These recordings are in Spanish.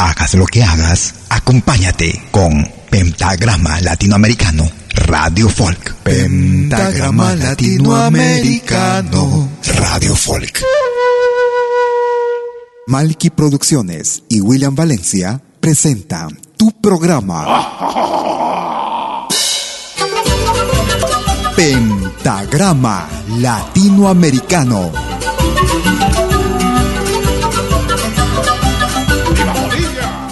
Hagas lo que hagas, acompáñate con Pentagrama Latinoamericano, Radio Folk. Pentagrama Latinoamericano, Radio Folk. Malky Producciones y William Valencia presentan tu programa. Pentagrama Latinoamericano.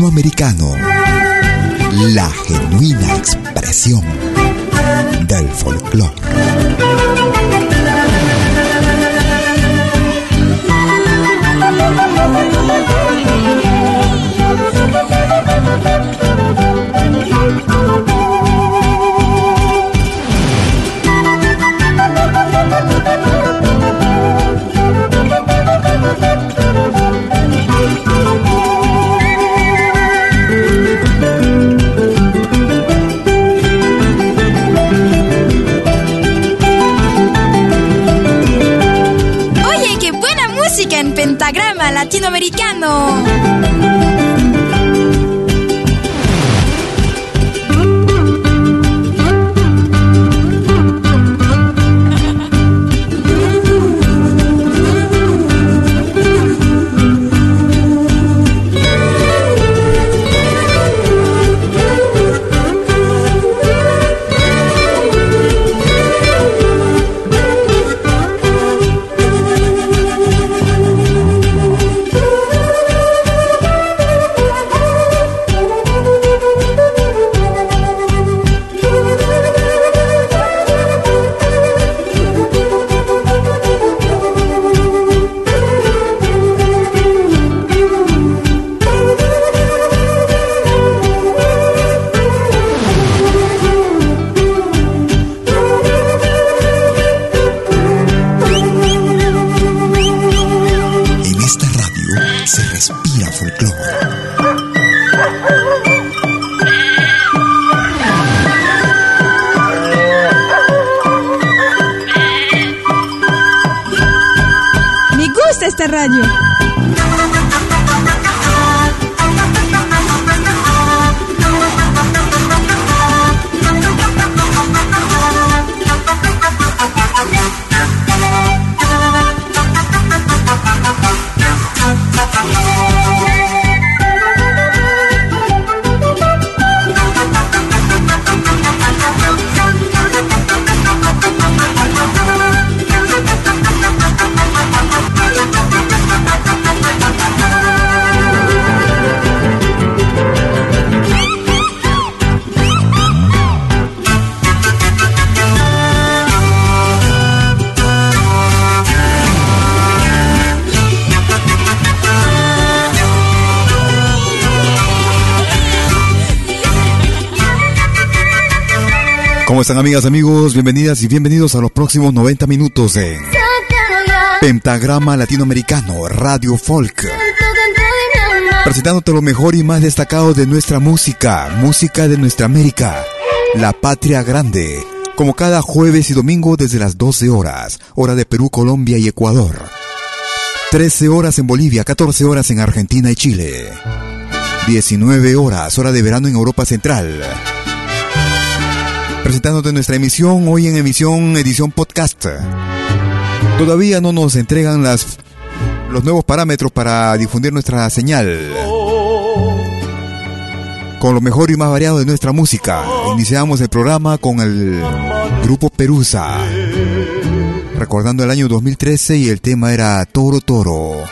Latinoamericano, la genuina expresión del folclore. Amigas, amigos? Bienvenidas y bienvenidos a los próximos 90 minutos de Pentagrama Latinoamericano Radio Folk. Presentándote lo mejor y más destacado de nuestra música, música de nuestra América, la patria grande, como cada jueves y domingo desde las 12 horas, hora de Perú, Colombia y Ecuador. 13 horas en Bolivia, 14 horas en Argentina y Chile. 19 horas, hora de verano en Europa Central. Presentándote nuestra emisión, hoy en emisión, edición podcast. Todavía no nos entregan las, los nuevos parámetros para difundir nuestra señal. Con lo mejor y más variado de nuestra música, iniciamos el programa con el grupo Perusa. Recordando el año 2013 y el tema era Toro Toro.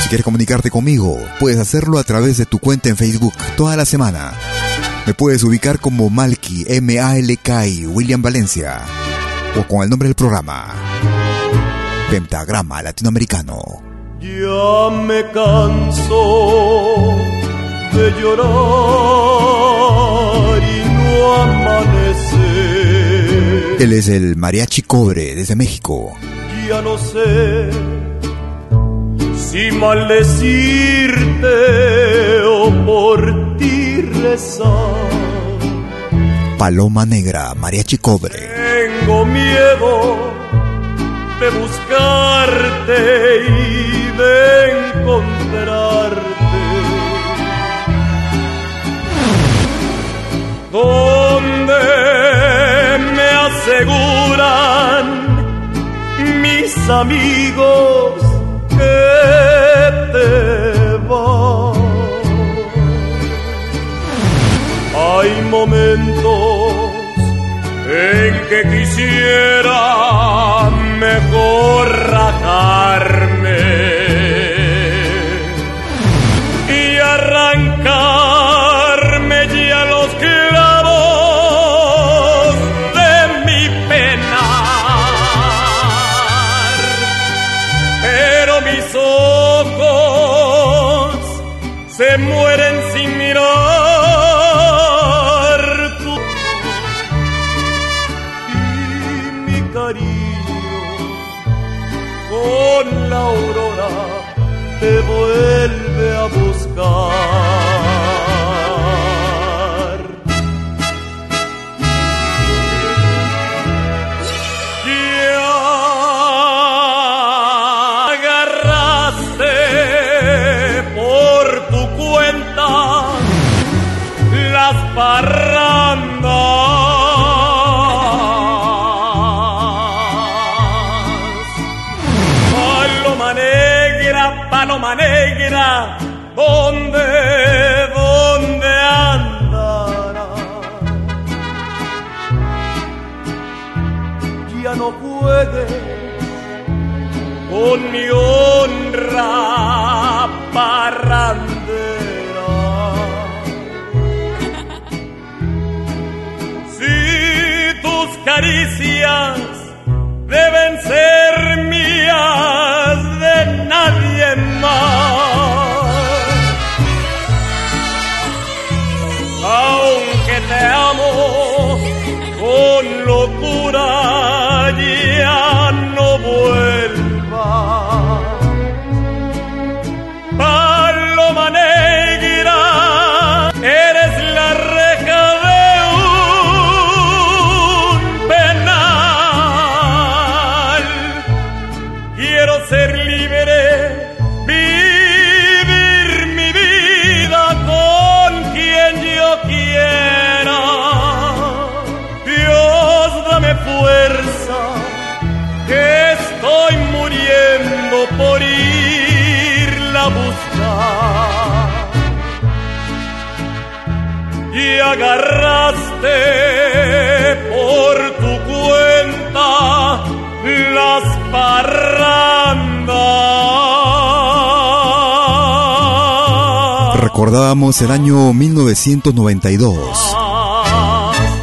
Si quieres comunicarte conmigo, puedes hacerlo a través de tu cuenta en Facebook toda la semana. Me puedes ubicar como Malky, M-A-L-K-I, William Valencia. O con el nombre del programa. Pentagrama Latinoamericano. Ya me canso de llorar y no amanecer. Él es el Mariachi Cobre desde México. Ya no sé si maldecirte o por ti. Paloma Negra, Mariachi Cobre. Tengo miedo de buscarte y de encontrarte. Donde me aseguran mis amigos te va. Hay momentos en que quisiera mejor paloma negra, ¿dónde, dónde andará? Ya no juegues con mi honra parrandera. Si tus caricias deben ser amo con locura, Recordábamos el año 1992.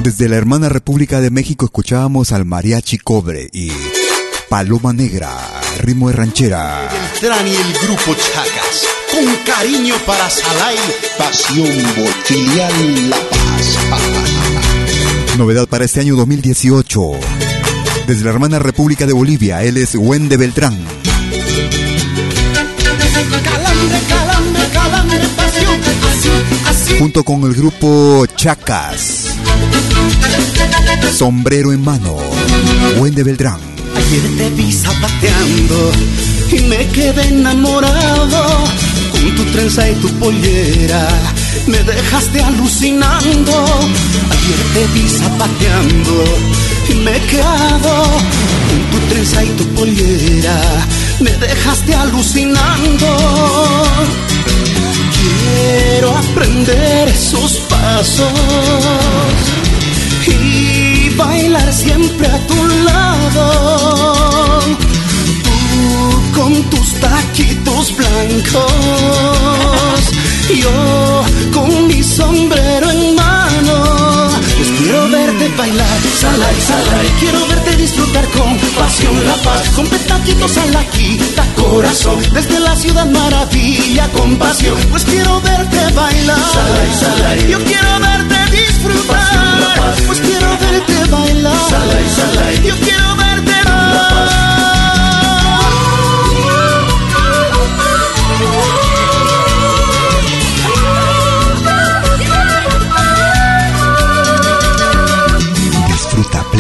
Desde la hermana República de México escuchábamos al Mariachi Cobre y Paloma Negra, ritmo de ranchera. Beltrán y el grupo Chacas. Con cariño para Salay, pasión por filial La Paz. Novedad para este año 2018. Desde la hermana República de Bolivia, él es Wende Beltrán. Junto con el grupo Chacas. Sombrero en mano, Wende Beltrán. Ayer te vi zapateando y me quedé enamorado con tu trenza y tu pollera. Me dejaste alucinando. Ayer te vi zapateando y me he quedado con tu trenza y tu pollera. Me dejaste alucinando. Quiero aprender esos pasos y bailar siempre a tu lado. Tú con tus taquitos blancos, yo con mi sombrero bailar, sala y sala, y quiero verte disfrutar con pasión la paz, con petaquitos a la quita corazón, desde la ciudad maravilla con pasión. Pues quiero verte bailar, sala y sala, yo quiero verte disfrutar, pues quiero verte bailar, sala y sala, yo quiero verte Disfruta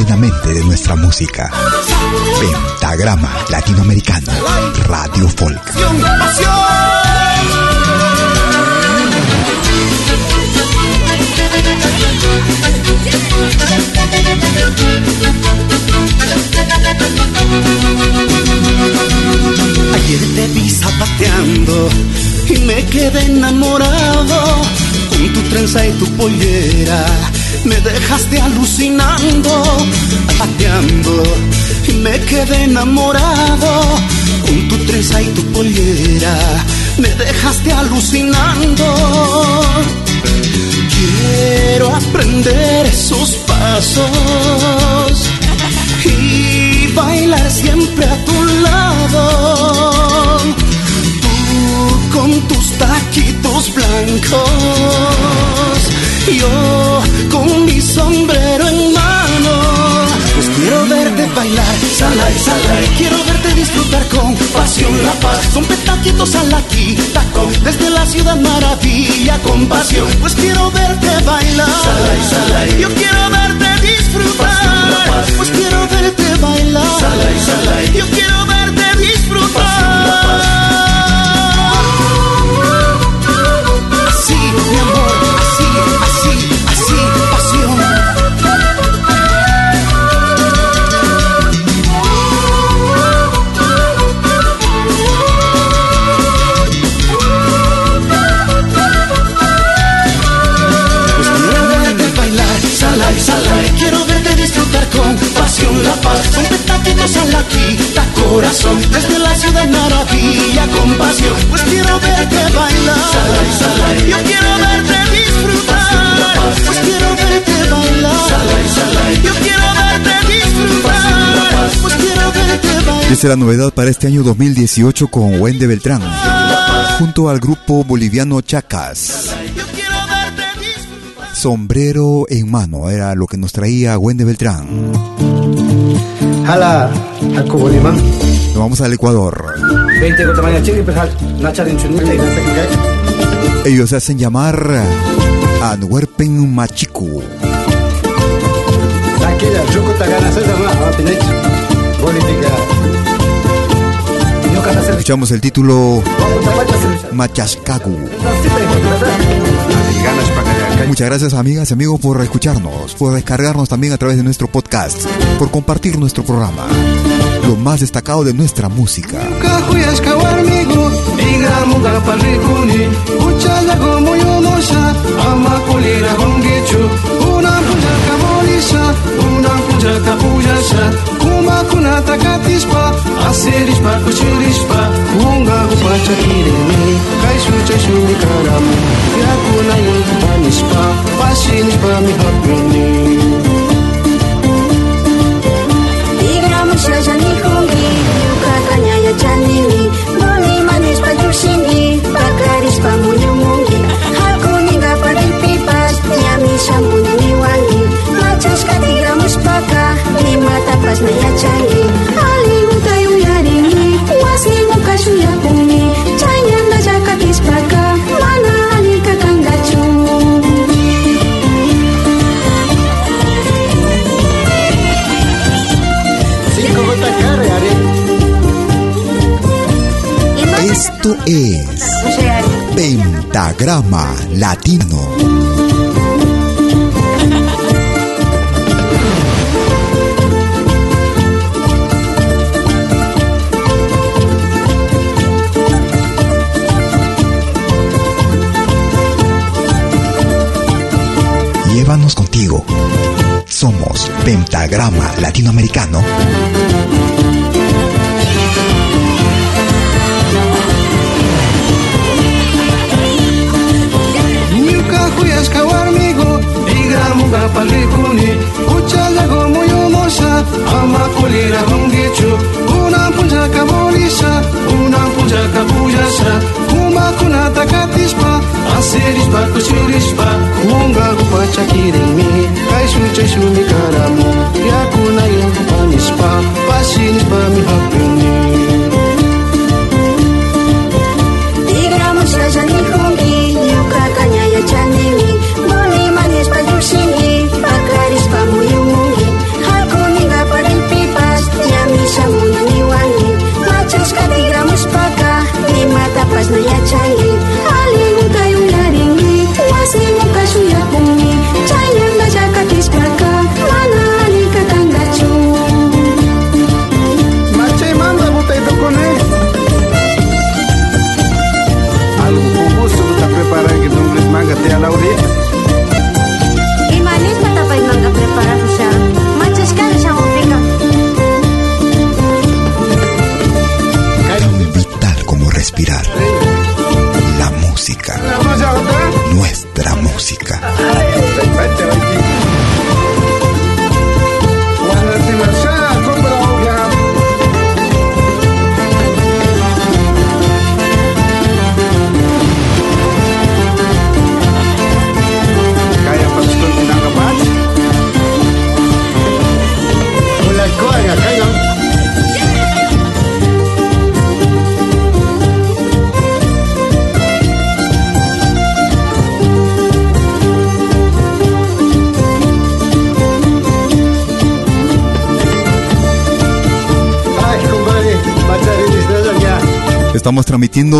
plenamente de nuestra música. Pentagrama Latinoamericano, Radio Folk. Ayer te vi zapateando y me quedé enamorado con tu trenza y tu pollera. Me dejaste alucinando, zapateando y me quedé enamorado con tu trenza y tu pollera. Me dejaste alucinando. Quiero aprender esos pasos y bailar siempre a tu lado. Tú con tus taquitos blancos, yo con mi sombrero en mano. Pues quiero verte bailar, sala y sala, quiero verte disfrutar con pasión la paz, con petaquitos a la quita, con desde la ciudad maravilla con pasión. Pues quiero verte bailar, sala y sala, yo quiero verte disfrutar, pues quiero verte bailar, sala y sala, yo quiero verte disfrutar. Quiero verte disfrutar con pasión la paz, con petaquitos a la quita corazón, desde la ciudad maravilla con pasión, pues quiero verte bailar, sala y sala, yo quiero verte disfrutar, pues quiero verte bailar, sala y sala, yo quiero verte disfrutar, pues quiero verte bailar. Esta es la novedad para este año 2018 con Wende Beltrán, junto al grupo boliviano Chacas. Sombrero en mano era lo que nos traía Wende Beltrán. Hala, aku boleh mang. Nos vamos al Ecuador. 20 kota banyak ciri perhal. Nacar inchunita y nasa kigay. Ellos se hacen llamar Anwerpen Machiku. Sakila, juko tagana sa sama. Ah, Escuchamos el título kaya. Muchas gracias amigas y amigos por escucharnos, por descargarnos también a través de nuestro podcast, por compartir nuestro programa, lo más destacado de nuestra música. Bujaca, Bujaxá Kuma, Kunata, Catispa Acerispa, Cuxirispa Kunga, Upacha, Kiremi Caixu, Chaixu, Nicaramu Yakuna, Yukutanispa Paxinispa, Mihapuni Igramo, Xajanico Esto es Pentagrama Latino. Pentagrama Latinoamericano. Muga palikuni Uchaga gomo yomosa Ama kulira hongichu Una punja kabolisa Una punja kabujasa Sirispa, kuchirispa, munga gupacha kirimi. kaishu cheshu mi karamu, yakuna yengu panispa, pashinispa mi hapuni.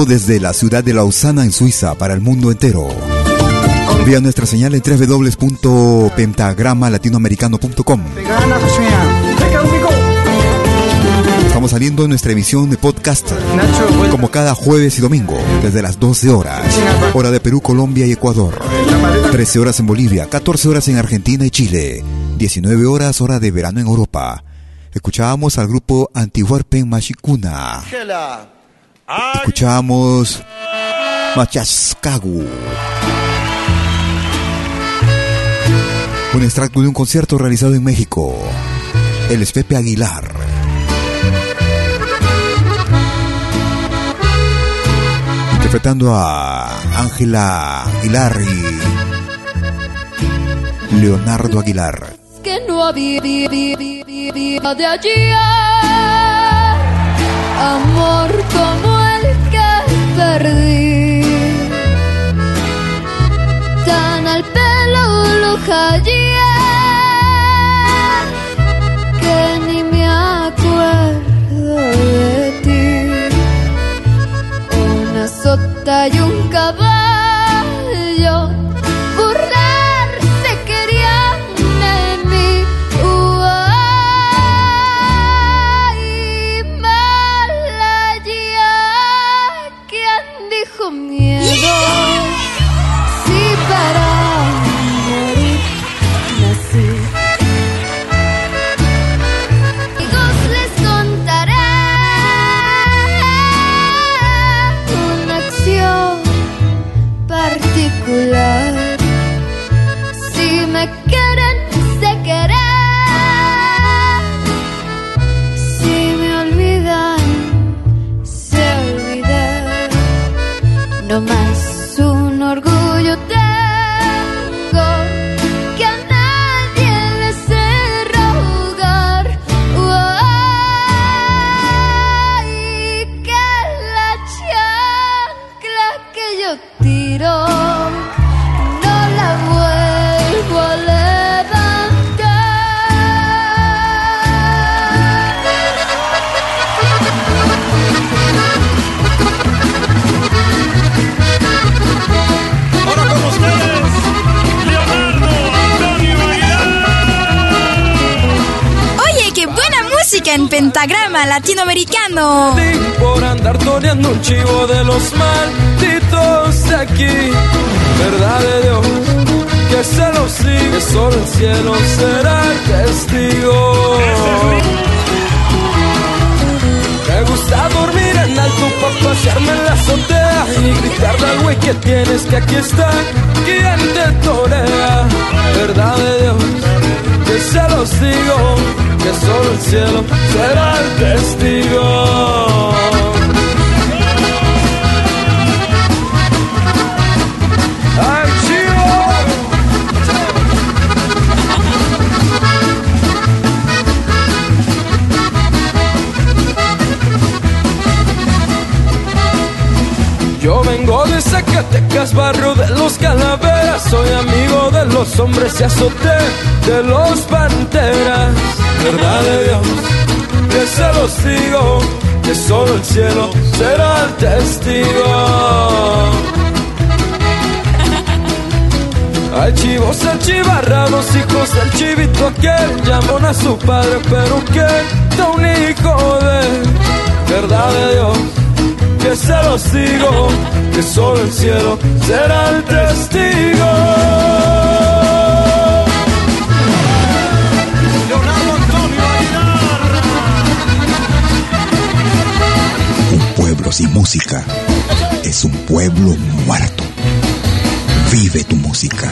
Desde la ciudad de Lausana en Suiza para el mundo entero. Vía nuestra señal en www.pentagramalatinoamericano.com. Estamos saliendo en nuestra emisión de podcast como cada jueves y domingo desde las 12 horas, hora de Perú, Colombia y Ecuador. La maleta. 13 horas en Bolivia, 14 horas en Argentina y Chile, 19 horas hora de verano en Europa. Escuchábamos al grupo Antihuarpen Mashikuna. Escuchábamos Machaskagu. Un extracto de un concierto realizado en México. El es Pepe Aguilar. Interpretando a Ángela Aguilar y Leonardo Aguilar. que no había de ayer amor que perdí. Tan al pelo lo hallé que ni me acuerdo de ti. Una sota y un Digo, que solo el cielo será el testigo Un pueblo sin música es un pueblo muerto. Vive tu música.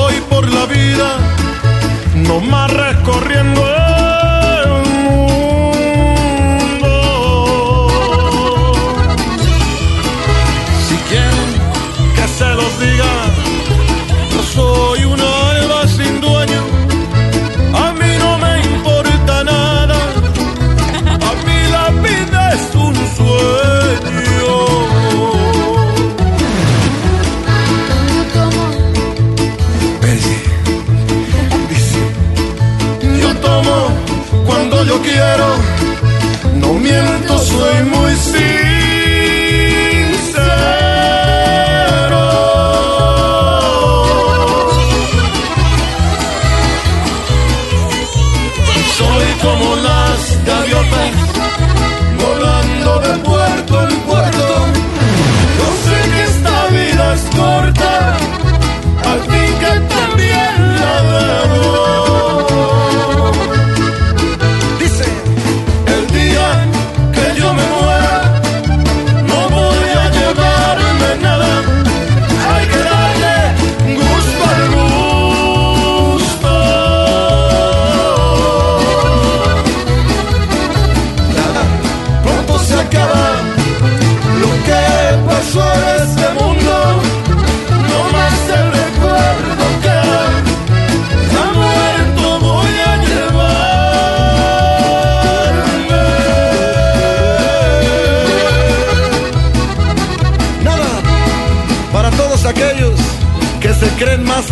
No más recorriendo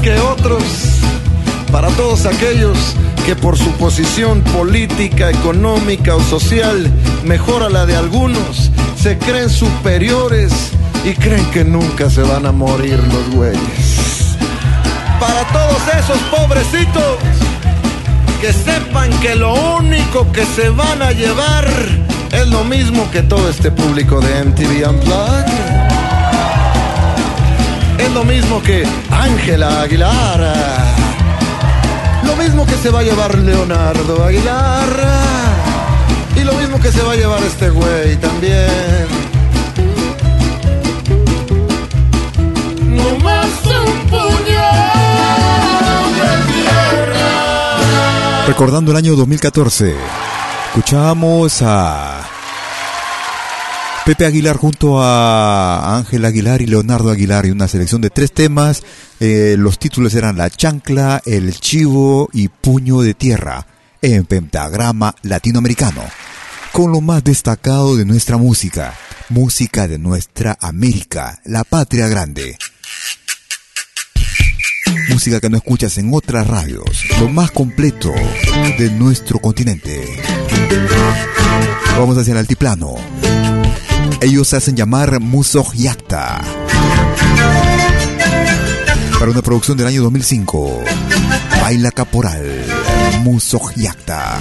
que otros, para todos aquellos que por su posición política, económica o social mejora la de algunos, se creen superiores y creen que nunca se van a morir los güeyes. Para todos esos pobrecitos que sepan que lo único que se van a llevar es lo mismo que todo este público de MTV Unplugged. Es lo mismo que Ángela Aguilar. Lo mismo que se va a llevar Leonardo Aguilar. Y lo mismo que se va a llevar este güey también. No más un puñado de tierra. Recordando el año 2014, escuchamos a Pepe Aguilar junto a Ángel Aguilar y Leonardo Aguilar y una selección de tres temas. Eh, los títulos eran La Chancla, El Chivo y Puño de Tierra en pentagrama latinoamericano, con lo más destacado de nuestra música, música de nuestra América, la patria grande. Música que no escuchas en otras radios, lo más completo de nuestro continente. Vamos hacia el altiplano. Ellos se hacen llamar Musoj Yakta. Para una producción del año 2005. Baila Caporal. Musoj Yakta.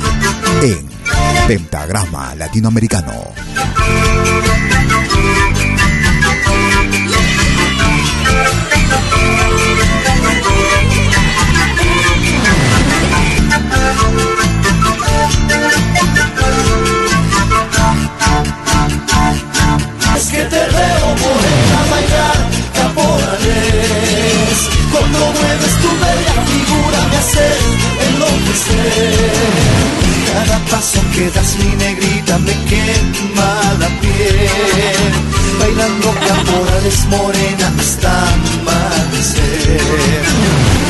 En Pentagrama Latinoamericano. Cada paso que das mi negrita me quema la piel. Bailando caporales morena hasta amanecer.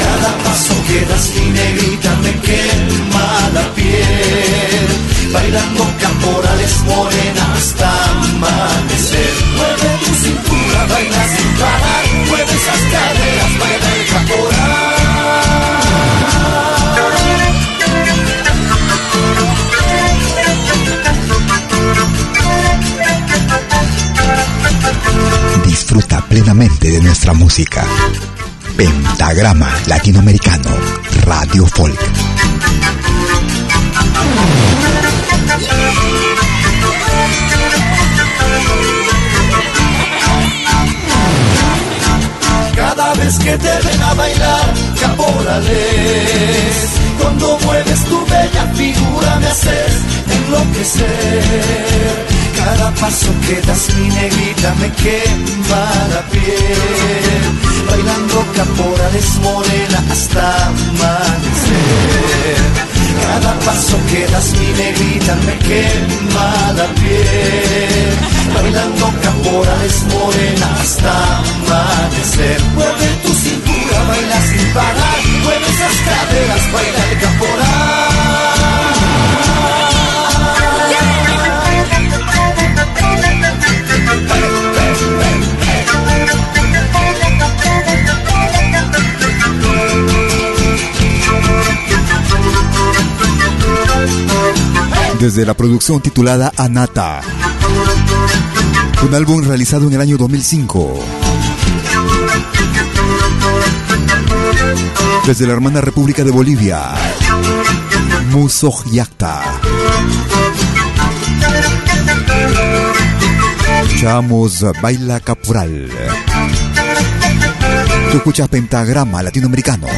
Cada paso que das mi negrita me quema la piel. Bailando caporales morena hasta amanecer. Mueve tu cintura, baila sin parar. Mueve esas caderas, baila el caporal Disfruta plenamente de nuestra música. Pentagrama Latinoamericano, Radio Folk. Cada vez que te ven a bailar caporales, cuando mueves tu bella figura me haces enloquecer. Cada paso que das mi negrita me quema la piel, bailando caporales morena hasta amanecer. Cada paso que das mi negrita me quema la piel Bailando caporales morena Desde la producción titulada Anata, un álbum realizado en el año 2005. Desde la hermana República de Bolivia, Musoj Yakta. Escuchamos Baila Caporal. Tú escuchas Pentagrama Latinoamericano,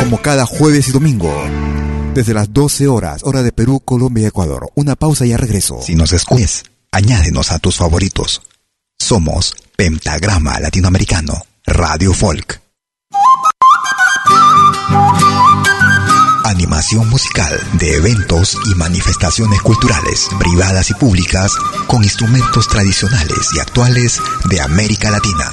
como cada jueves y domingo, desde las 12 horas, hora de Perú, Colombia y Ecuador. Una pausa y ya regreso. Si nos escuches, añádenos a tus favoritos. Somos Pentagrama Latinoamericano, Radio Folk. Animación musical de eventos y manifestaciones culturales, privadas y públicas, con instrumentos tradicionales y actuales de América Latina.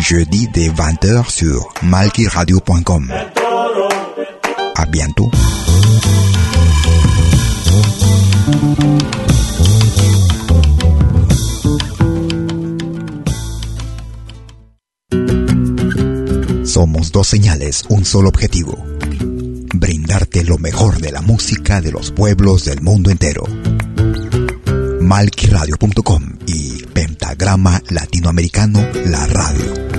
Jeudi dès 20h sur malkiradio.com. À bientôt. Somos dos señales, un solo objetivo. Brindarte lo mejor de la música de los pueblos del mundo entero. Malquiradio.com y Pentagrama Latinoamericano, la radio.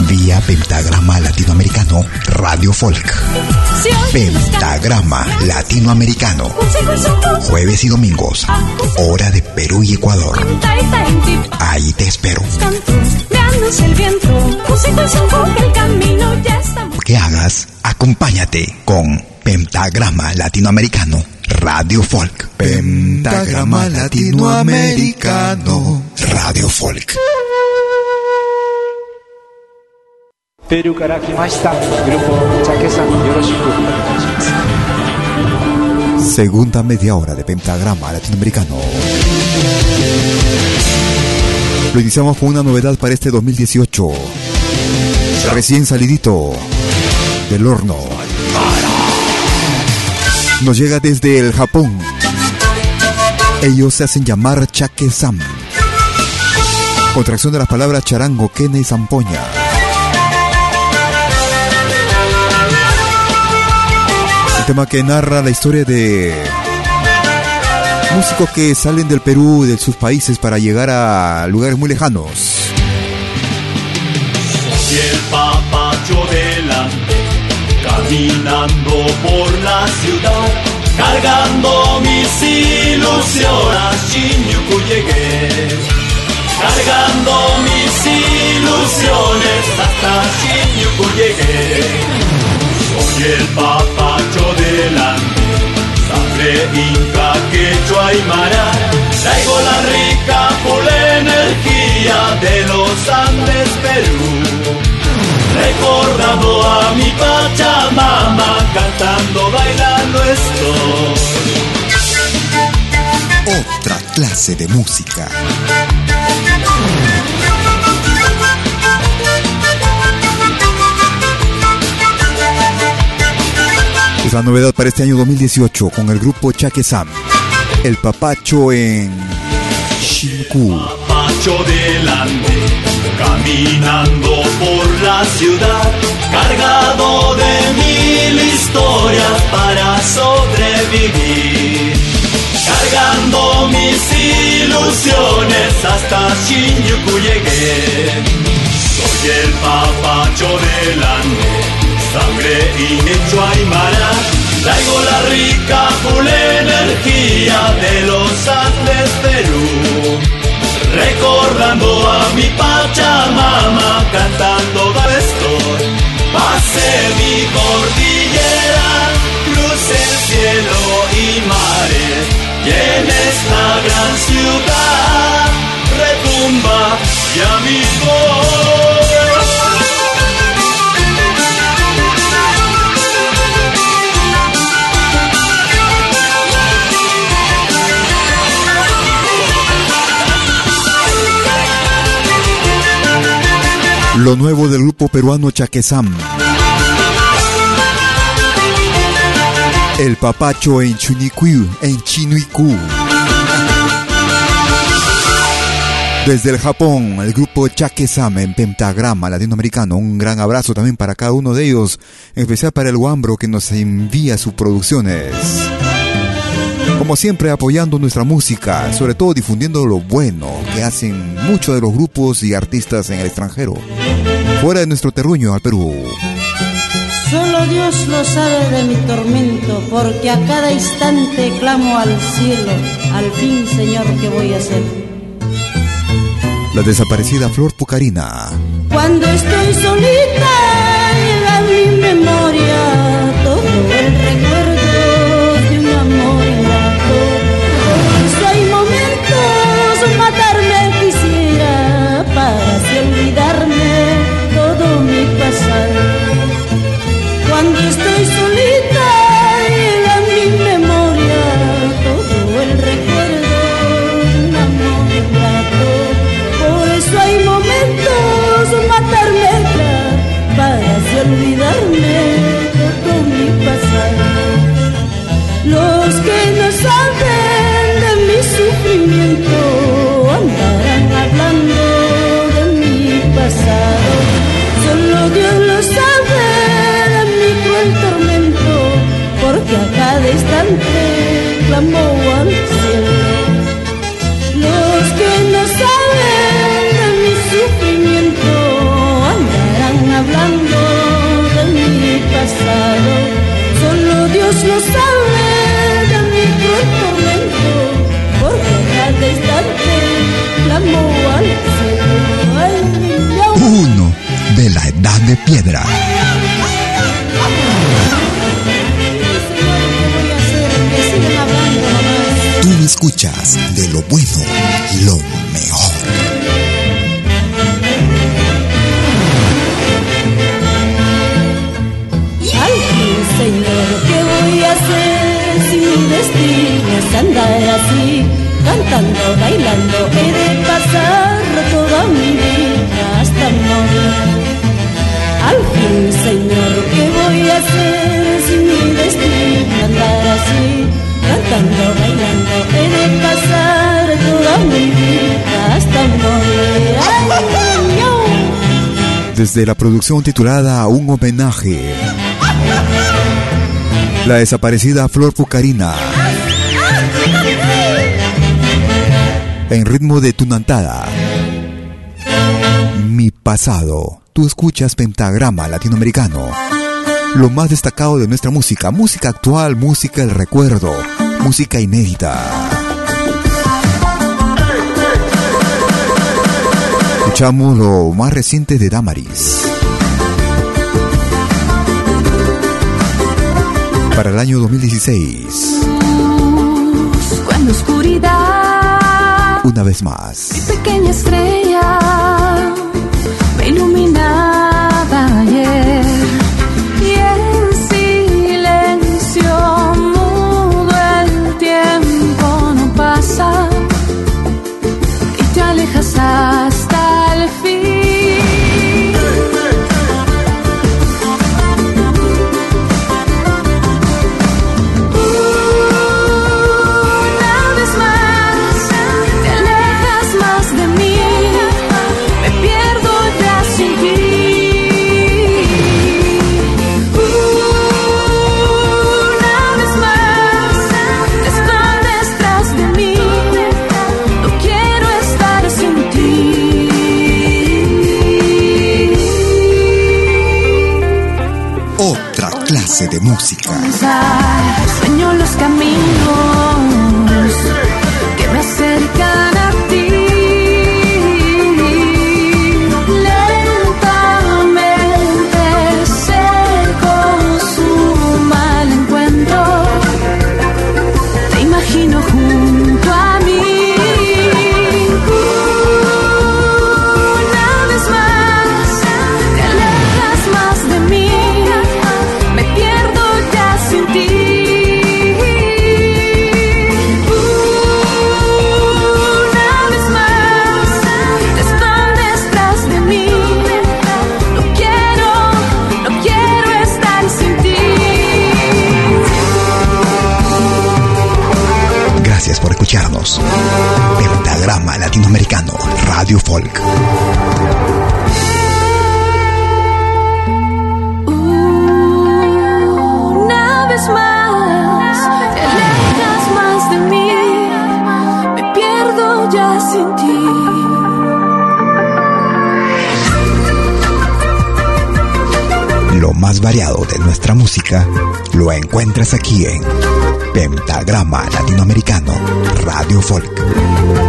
Vía Pentagrama Latinoamericano Radio Folk. Pentagrama Latinoamericano. Jueves y domingos. Hora de Perú y Ecuador. Ahí te espero. Que hagas, acompáñate con Pentagrama Latinoamericano Radio Folk. Pentagrama Latinoamericano Radio Folk. ペルーから来ましたグループチャケさんよろしくお願いします Segunda media hora de Pentagrama Latinoamericano. Lo iniciamos con una novedad para este 2018. Recién salidito del horno. Nos llega desde el Japón. Ellos se hacen llamar Chake-san. Contracción de las palabras charango, kene y zampoña. tema que narra la historia de músicos que salen del Perú, de sus países, para llegar a lugares muy lejanos. Y el papacho delante, caminando por la ciudad, cargando mis ilusiones, a Shinjuku llegué. Cargando mis ilusiones, hasta Shinjuku llegué. Soy el papacho delante, sangre inca, quechua y mara. Traigo la rica full energía de los Andes, Perú. Recordando a mi Pachamama, cantando, bailando estoy. Otra clase de música. Es la novedad para este año 2018 con el grupo Chake Sam. El papacho en Shinku. Papacho delante, caminando por la ciudad, cargado de mil historias para sobrevivir. Cargando mis ilusiones hasta Shinjuku llegué. Soy el papacho delante sangre y hecho aymara, Traigo la rica full energía de los Andes Perú. Recordando a mi Pachamama cantando estoy. Pase mi cordillera, cruce el cielo y mares. Y en esta gran ciudad retumba ya mi voz. Lo nuevo del grupo peruano Chaquesam. El papacho en Chunicu, en Chinuiku. Desde el Japón, el grupo Chaquesam en pentagrama latinoamericano. Un gran abrazo también para cada uno de ellos, en especial para el Wambro que nos envía sus producciones. Como siempre apoyando nuestra música, sobre todo difundiendo lo bueno que hacen muchos de los grupos y artistas en el extranjero, fuera de nuestro terruño al Perú. Solo Dios lo sabe de mi tormento, porque a cada instante clamo al cielo, al fin Señor, ¿qué voy a hacer? La desaparecida Flor Pucarina. Cuando estoy solita, llega mi memoria de piedra. Tú me escuchas de lo bueno, lo mejor. Fin, Señor, ¿qué voy a hacer si destino es andar así? Cantando, bailando, he de pasar toda mi vida hasta morir. Al fin, Señor, ¿qué voy a hacer si mi destino es andar así? Cantando, bailando, he de pasar toda mi vida hasta morir. ¡Ay, miau! Desde la producción titulada Un homenaje. La desaparecida Flor Pucarina. En ritmo de tunantada. Mi pasado. Tú escuchas Pentagrama Latinoamericano. Lo más destacado de nuestra música. Música actual, música del recuerdo. Música inédita. Escuchamos lo más reciente de Damaris. Para el año 2016. Busco en la oscuridad Una vez más. mi pequeña estrella música lo encuentras aquí en Pentagrama Latinoamericano, Radio Folk.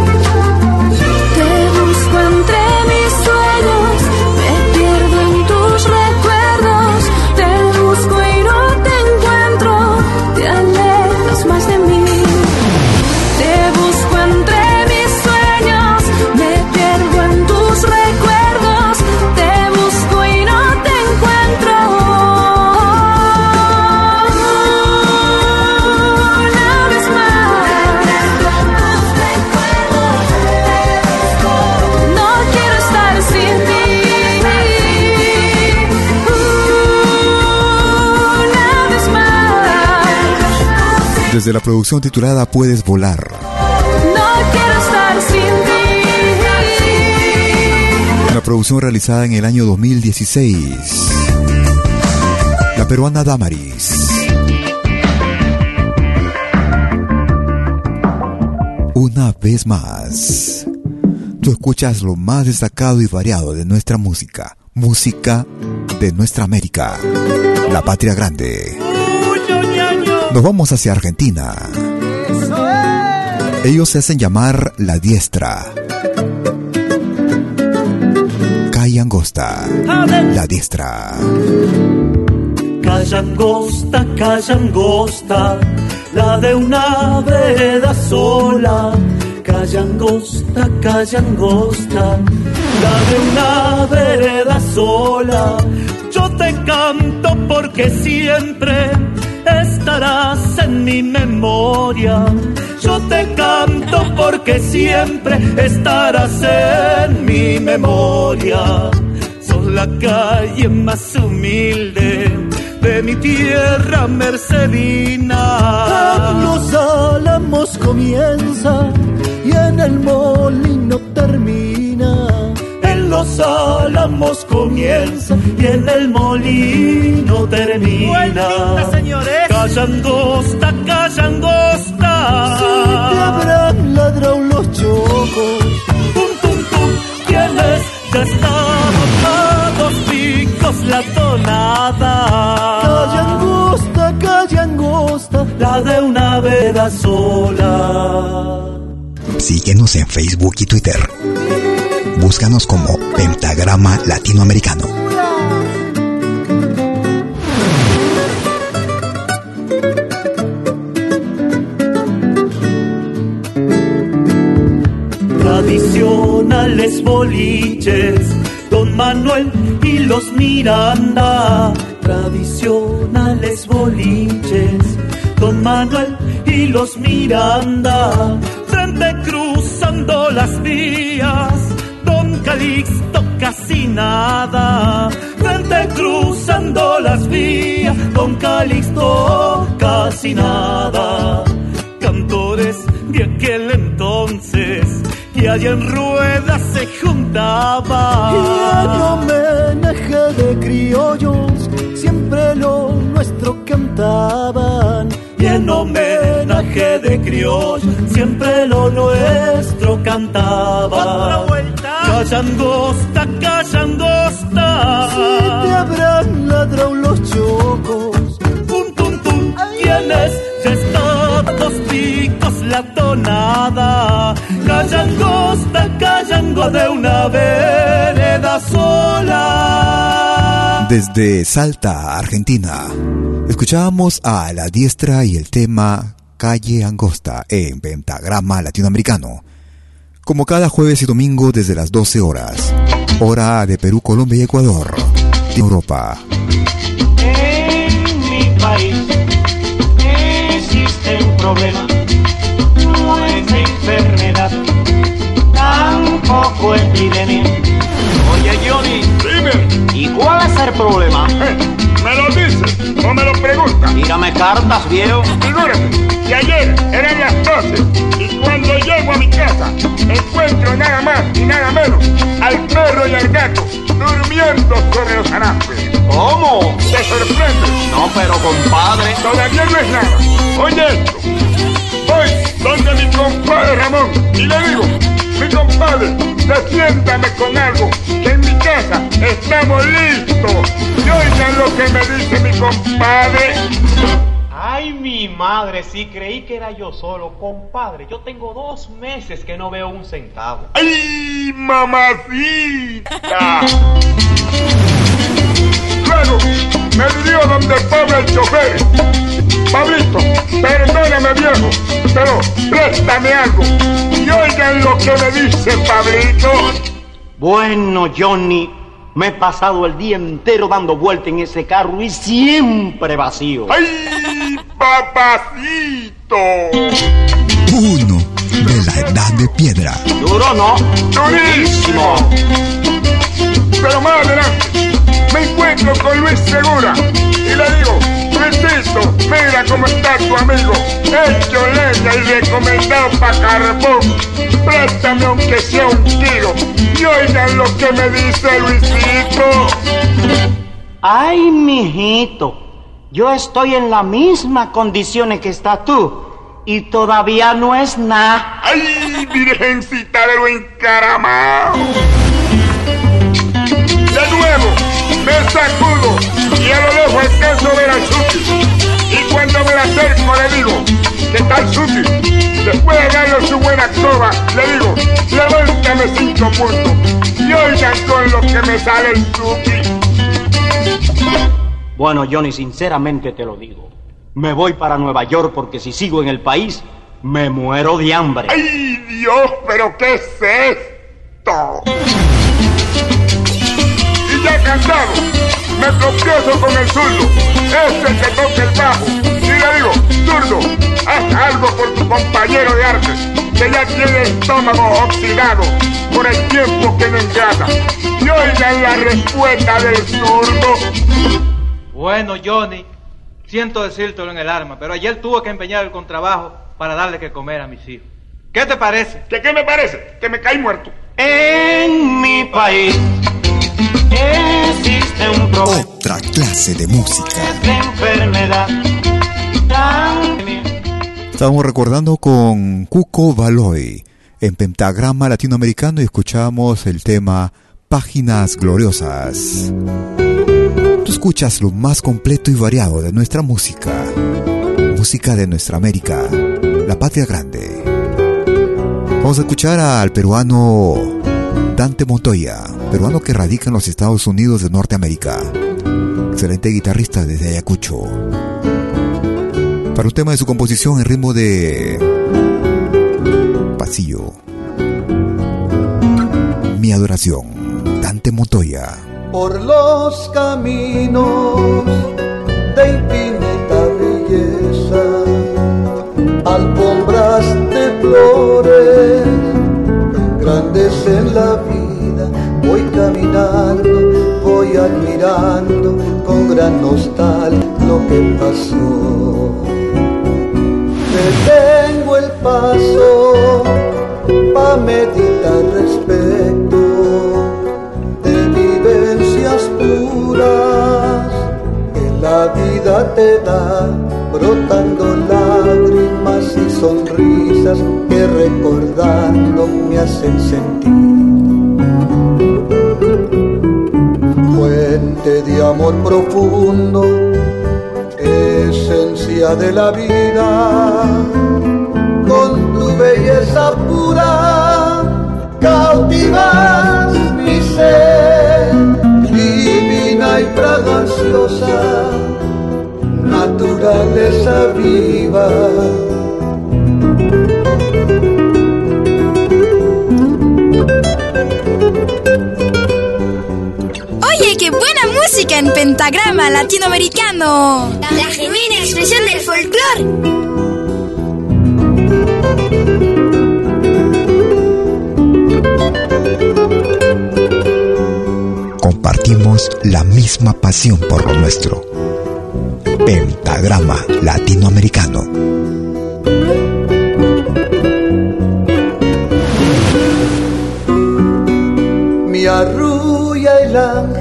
Desde la producción titulada Puedes volar, No quiero estar sin ti. una producción realizada en el año 2016. La peruana Damaris. Una vez más, tú escuchas lo más destacado y variado de nuestra música, música de nuestra América, la patria grande. Nos vamos hacia Argentina. Ellos se hacen llamar La Diestra. Calle Angosta. La Diestra. Calla angosta, calla angosta, la de una vereda sola. Calla angosta, angosta, la de una vereda sola. Yo te canto porque siempre estarás en mi memoria. Yo te canto porque siempre estarás en mi memoria. Sos la calle más humilde de mi tierra mercedina. Los álamos comienza y en el molino termina. Los álamos comienza y en el molino termina. señores. Calla angosta, calla angosta. Si te habrán ladrado los chocos. Tum, tum, tum, tienes ya estamos a dos picos la tonada. Calle angosta, calle angosta. La de una veda sola. Síguenos en Facebook y Twitter. Búscanos como Pentagrama Latinoamericano. Tradicionales boliches, Don Manuel y los Miranda. Tradicionales boliches, Don Manuel y los Miranda. Frente cruzando las vías, Calixto casi nada. Frente cruzando las vías, Don Calixto casi nada. Cantores de aquel entonces que allá en ruedas se juntaban. Y en homenaje de criollos, siempre lo nuestro cantaban. Y en homenaje de criollos, siempre lo nuestro cantaba. Calla angosta, calla angosta. Si te habrán ladrado los chocos. Pum, pum, pum. ¿Quién es? Ya está dos picos la tonada. Calla angosta, calla angosta de una vereda sola. Desde Salta, Argentina, escuchábamos a la diestra y el tema Calle Angosta en Pentagrama Latinoamericano. Como cada jueves y domingo desde las 12 horas, hora de Perú, Colombia y Ecuador, Europa. En mi país existe un problema, no es enfermedad, tampoco epidemia. Oye Johnny, dime. ¿Y cuál es el problema? ¿Me lo dices o me lo preguntas? Tírame cartas, viejo. Figúrate, que ayer eran las 12 y cuando llego a mi casa encuentro nada más y nada menos al perro y al gato durmiendo sobre los anafres. ¿Cómo? ¿Te sorprende? No, pero compadre. Todavía no es nada. Oye esto. Voy donde mi compadre Ramón y le digo, mi compadre, defiéndame con algo, que en mi casa estamos listos. Y oigan lo que me dice mi compadre. Ay, mi madre, si creí que era yo solo, compadre. Yo tengo dos meses que no veo un centavo. ¡Ay, mamacita! Luego me dirijo donde Pablo el chofer. Pablito, perdóname viejo, pero préstame algo. Y oigan lo que me dice Pablito. Bueno, Johnny, me he pasado el día entero dando vuelta en ese carro y siempre vacío. ¡Ay, papacito! Uno de la edad de piedra. Duro, ¿no? Durísimo. Pero más adelante me encuentro con Luis Segura y le digo, Luisito, mira cómo está tu amigo, hecho leña y recomendado para carbón. Préstame aunque sea un kilo y oigan lo que me dice Luisito. Ay, mijito, yo estoy en las mismas condiciones que estás tú y todavía no es nada. ¡Ay, virgencita de lo encaramado! Me sacudo y a lo lejos alcanzo ver al Suki. Y cuando me la acerco le digo, ¿qué tal Suki? Después de darle su buena coba, le digo, levántame cinco puntos. Y oigan con lo que me sale el Suki. Bueno, Johnny, sinceramente te lo digo. Me voy para Nueva York porque si sigo en el país, me muero de hambre. ¡Ay, Dios! ¿Pero qué es esto? Ya cansado, me tropiezo con el zurdo, este que toca el bajo, y le digo, zurdo, haz algo por tu compañero de artes, que ya tiene el estómago oxidado por el tiempo que no engrasa. Y oigan la respuesta del zurdo. Bueno, Johnny, siento decírtelo en el arma, pero ayer tuve que empeñar el contrabajo para darle que comer a mis hijos. ¿Qué te parece? ¿Qué, qué me parece? Que me caí muerto. En mi país existe un problema. Otra clase de música. De enfermedad. Estábamos recordando con Cuco Baloy en Pentagrama Latinoamericano y escuchamos el tema Páginas Gloriosas. Tú escuchas lo más completo y variado de nuestra música. Música de nuestra América, la patria grande. Vamos a escuchar al peruano Dante Montoya, peruano que radica en los Estados Unidos de Norteamérica. Excelente guitarrista desde Ayacucho. Para un tema de su composición en ritmo de pasillo. Mi adoración, Dante Montoya. Por los caminos de infinita belleza, alfombras de flores, en la vida, voy caminando, voy admirando con gran nostalgia lo que pasó. Detengo el paso pa' meditar respecto de vivencias puras que la vida te da, brotando lágrimas sonrisas que recordando me hacen sentir. Fuente de amor profundo, esencia de la vida, con tu belleza pura cautivas mi ser, divina y fraganciosa, naturaleza viva. Música en pentagrama latinoamericano. La genuina expresión del folclore. Compartimos la misma pasión por lo nuestro. Pentagrama Latinoamericano. Mi arrulla el tu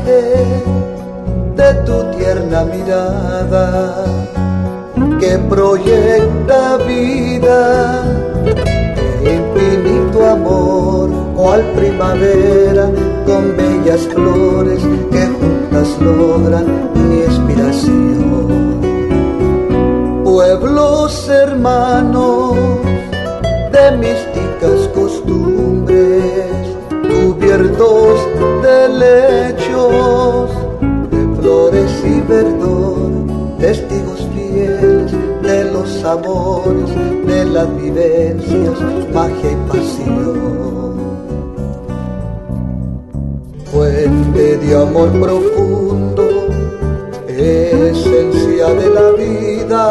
tierna mirada que proyecta vida infinito amor, cual primavera con bellas flores que juntas logran mi inspiración. Pueblos hermanos de místicas de las vivencias, magia y pasión. Fuente de amor profundo, esencia de la vida,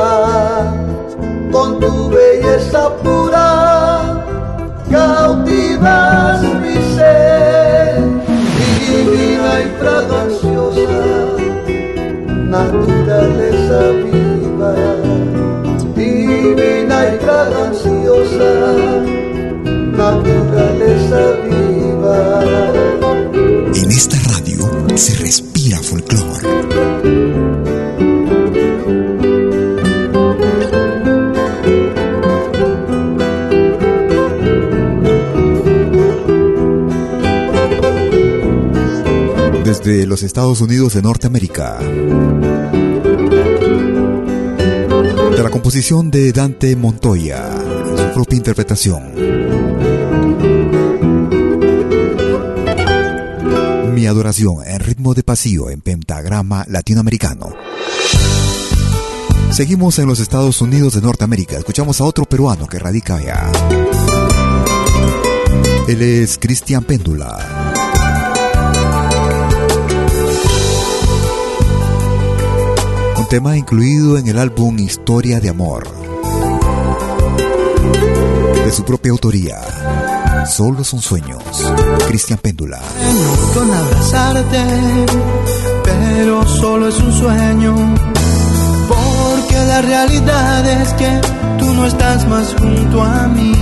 con tu belleza pura, cautivas mi ser, divina y fraganciosa, naturaleza esta radio se respira folclor. Desde los Estados Unidos de Norteamérica. De la composición de Dante Montoya, su propia interpretación. Adoración en ritmo de pasillo en pentagrama latinoamericano. Seguimos en los Estados Unidos de Norteamérica. Escuchamos a otro peruano que radica allá. Él es Cristian Péndula. Un tema incluido en el álbum Historia de Amor. De su propia autoría. Solo son sueños. Cristian Péndula. con abrazarte, pero solo es un sueño. Porque la realidad es que tú no estás más junto a mí.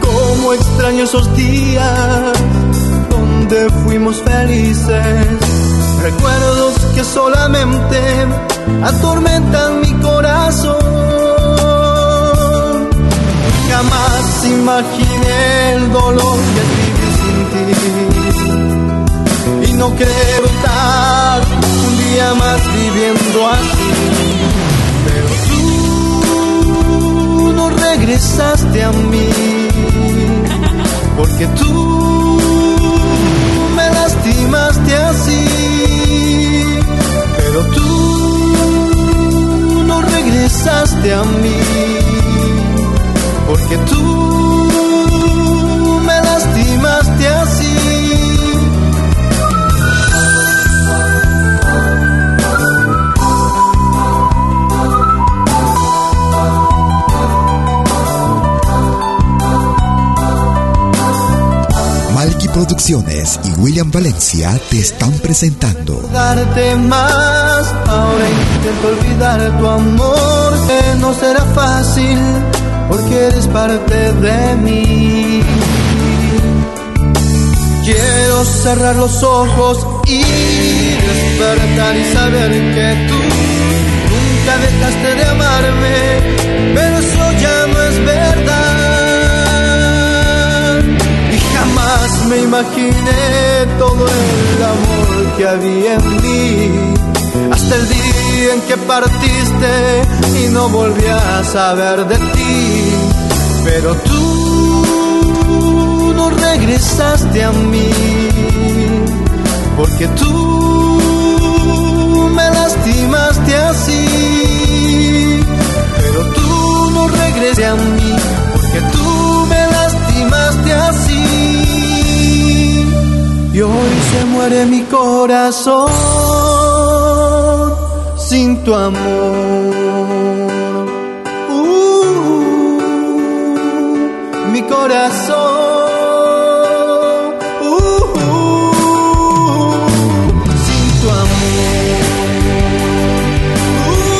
Como extraño esos días donde fuimos felices. Recuerdos que solamente atormentan mi corazón. Imaginé el dolor que vivir sin ti. Y no quiero estar un día más viviendo así. Pero tú no regresaste a mí. Porque tú me lastimaste así. Pero tú no regresaste a mí porque tú me lastimaste así. Malky Producciones y William Valencia te están presentando Darte más, ahora intento olvidar tu amor, que no será fácil porque eres parte de mí. Quiero cerrar los ojos y despertar y saber que tú nunca dejaste de amarme, pero eso ya no es verdad. Y jamás me imaginé todo el amor que había en mí, hasta el día en que partiste y no volví a saber de ti. Pero tú no regresaste a mí, porque tú me lastimaste así, pero tú no regresaste a mí, porque tú me lastimaste así. Y hoy se muere mi corazón sin tu amor. mi corazón. Uh, sin tu amor.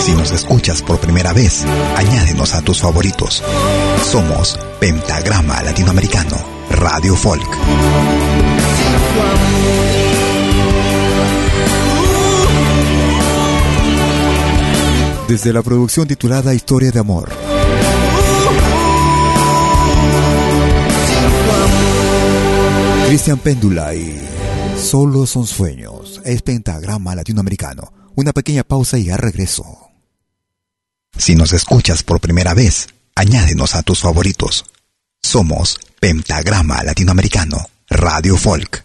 Si nos escuchas por primera vez, añádenos a tus favoritos. Somos Pentagrama Latinoamericano, Radio Folk. Desde la producción titulada Historia de Amor. Cristian Péndula y Solo son sueños. Es pentagrama latinoamericano. Una pequeña pausa y ya regreso. Si nos escuchas por primera vez, añádenos a tus favoritos. Somos Pentagrama Latinoamericano, Radio Folk.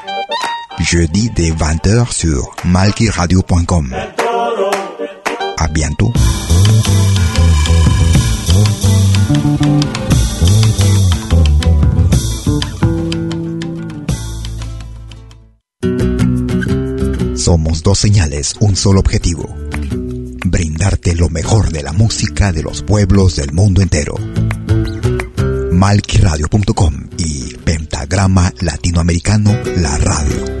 Jeudi dès 20h sur malkiradio.com. À bientôt. Somos dos señales, un solo objetivo. Brindarte lo mejor de la música de los pueblos del mundo entero. Malquiradio.com y Pentagrama Latinoamericano, la radio.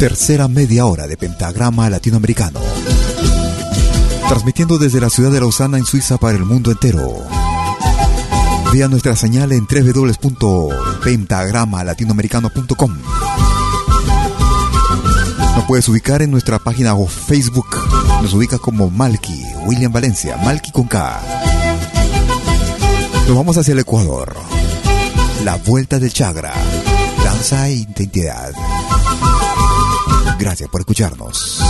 Tercera media hora de Pentagrama Latinoamericano. Transmitiendo desde la ciudad de Lausana en Suiza para el mundo entero. Vía nuestra señal en www.pentagramalatinoamericano.com. Nos puedes ubicar en nuestra página o Facebook. Nos ubica como Malky, William Valencia, Malky con K. Nos vamos hacia el Ecuador. La vuelta del Chagra. Danza e identidad. Gracias por escucharnos.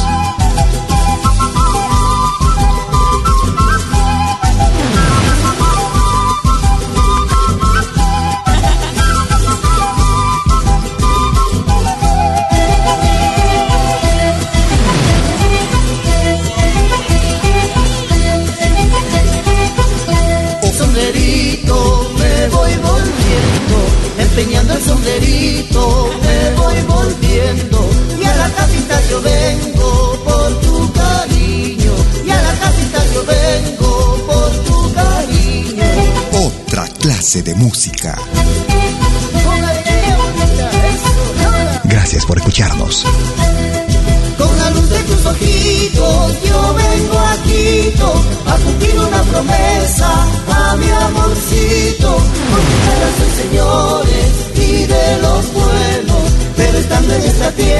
sombrerito me voy volviendo, empeñando el sombrerito clase de música. Gracias por escucharnos. Con la luz de tus ojitos yo vengo a Quito a cumplir una promesa a mi amorcito. Porque soy señores y de los buenos, pero estando en esta tierra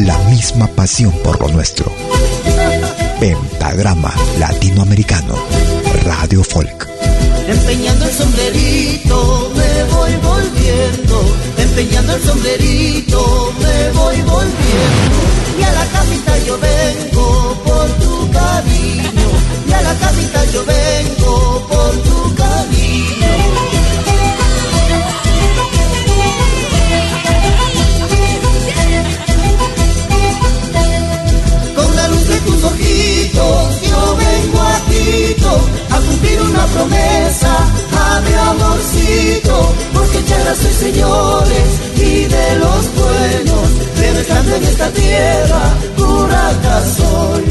La misma pasión por lo nuestro. Pentagrama Latinoamericano Radio Folk. Empeñando el sombrerito me voy volviendo, empeñando el sombrerito me voy volviendo. Y a la capital yo vengo por tu cariño, y a la capital yo vengo por tu cariño. Una promesa a mi amorcito, porque ya soy señores y de los buenos, pero estando en esta tierra curata soy,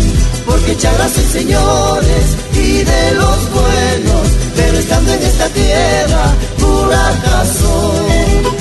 porque chagra soy señores y de los buenos, pero estando en esta tierra curata soy.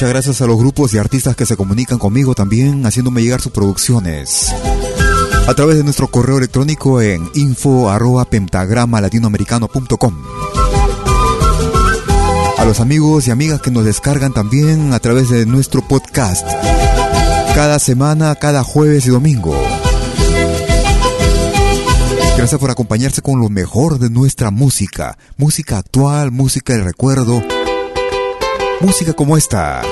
Muchas gracias a los grupos y artistas que se comunican conmigo también haciéndome llegar sus producciones. A través de nuestro correo electrónico en info arroba pentagrama latinoamericano.com. A los amigos y amigas que nos descargan también a través de nuestro podcast. Cada semana, cada jueves y domingo. Gracias por acompañarse con lo mejor de nuestra música. Música actual, música de recuerdo. Música como esta.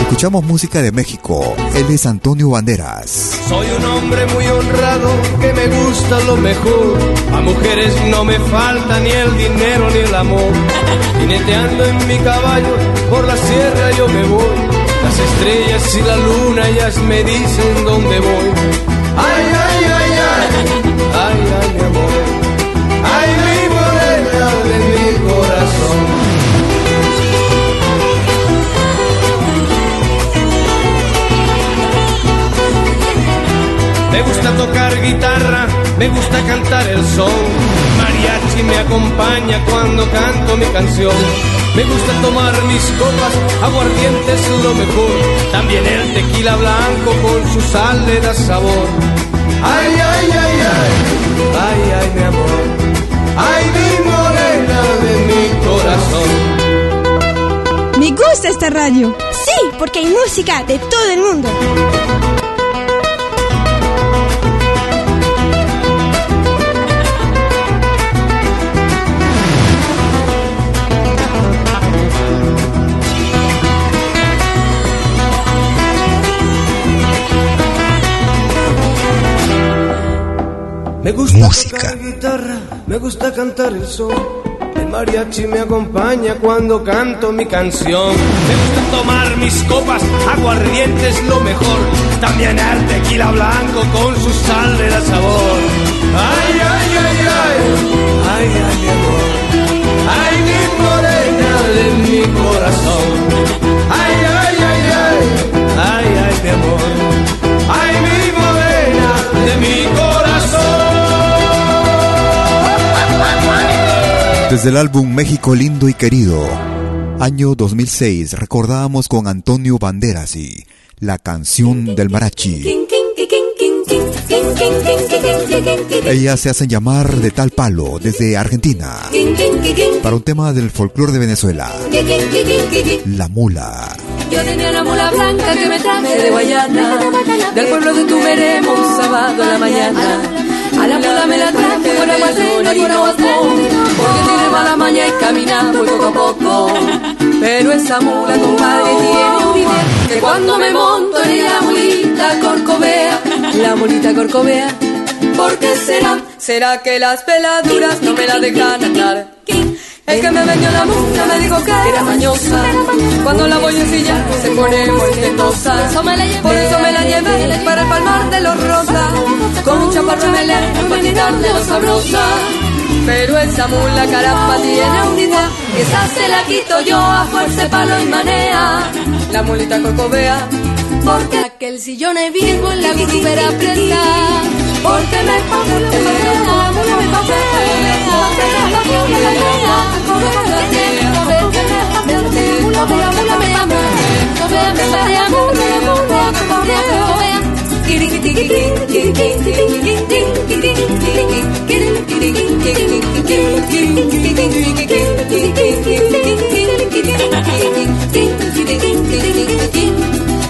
Escuchamos música de México. Él es Antonio Banderas. Soy un hombre muy honrado que me gusta lo mejor. A mujeres no me falta ni el dinero ni el amor. Jineteando en mi caballo por la sierra yo me voy. Las estrellas y la luna ellas me dicen dónde voy. Ay, ay, ay, ay. Ay, ay, mi amor. Ay, mi morena de mi corazón. Me gusta tocar guitarra, me gusta cantar el son. Mariachi me acompaña cuando canto mi canción. Me gusta tomar mis copas, aguardiente es lo mejor. También el tequila blanco con su sal le da sabor. Ay, ay, ay, ay, ay, ay, mi amor. Ay, mi morena de mi corazón. Me gusta esta radio. Sí, porque hay música de todo el mundo. Me gusta tocar guitarra, me gusta cantar el son. El mariachi me acompaña cuando canto mi canción. Me gusta tomar mis copas, aguardiente es lo mejor. También el tequila blanco con su sal le da sabor. Ay, ay, ay, ay, ay, ay, mi amor. Ay, mi morena de mi corazón. Desde el álbum México Lindo y Querido, año 2006, recordábamos con Antonio Banderas y la canción del Marachi. Ellas se hacen llamar de tal palo desde Argentina para un tema del folclore de Venezuela, La Mula. Yo tenía una mula blanca que me traje de Guayana, del pueblo de Tumeremo un sábado a la mañana. A la mula me la traje con agua y porque tiene mala maña y camina muy poco a poco. Pero esa mula, compadre, tiene un idea, que cuando me monto en la mulita corcovea, la mulita corcovea, ¿por qué será? ¿Será que las peladuras no me la dejan andar? El que me vendió la mula me dijo que era mañosa. Cuando la voy a ensillar se pone molestosa. Por eso me la llevé para palmar de los rosas. Con un chaparro meleno para quitarle lo sabrosa. Pero esa mula caramba tiene una idea. Esa se la quito yo a fuerza palo y manea. La mulita corcovea. Porque aquel sillón es viejo en la vitupera prenda. Porque me papelea, me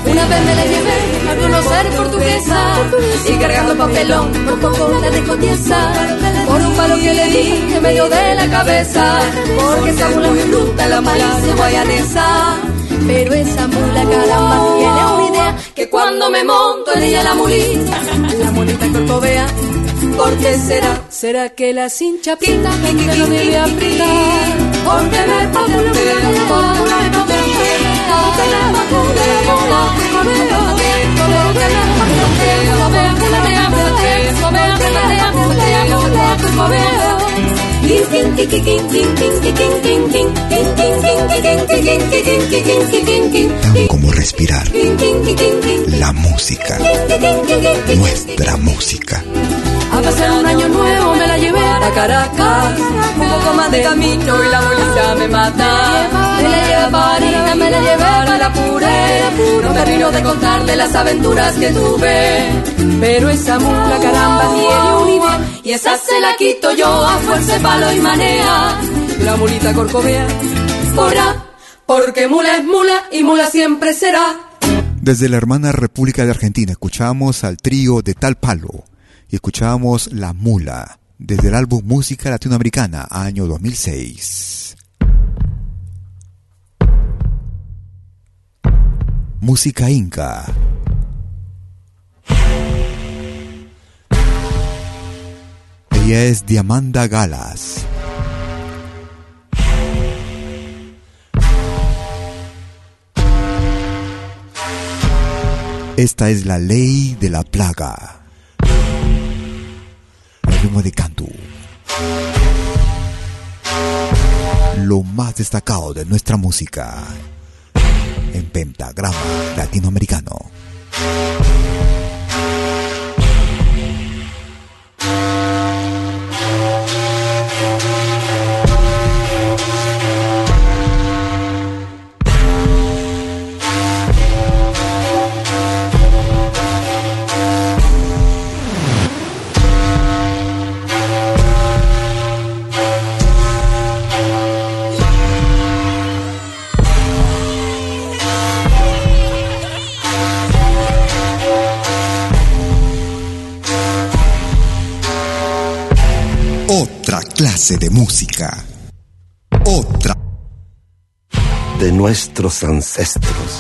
Una vez me la llevé a conocer portuguesa y cargando papelón por poco la dejó tiesa por un palo que le di en medio de la cabeza porque esa mula muy bruta la malicia guayanesa pero esa mula caramba tiene una idea que cuando me monto en ella la mulita la mulita corcovea ¿Por qué será? ¿Será que la cincha pinta que no debe apretar? Porque me Tan como respirar. La música. Nuestra música. A pasar un año nuevo me la llevé a Caracas. Un poco más de camino y la bolita me mata. Me la llevé a París, me la llevé para Puré. No me de contarle las aventuras que tuve. Pero esa mula caramba tiene un idea. Y esa se la quito yo a fuerza palo y manea. La mulita corcovea. Porá, porque mula es mula y mula siempre será. Desde la hermana República de Argentina escuchamos al trío de Tal Palo y escuchábamos La Mula desde el álbum Música Latinoamericana, año 2006. Música Inca. Ella es Diamanda Galas. Esta es la ley de la plaga. De canto. Lo más destacado de nuestra música en pentagrama latinoamericano. Música. Otra. De nuestros ancestros.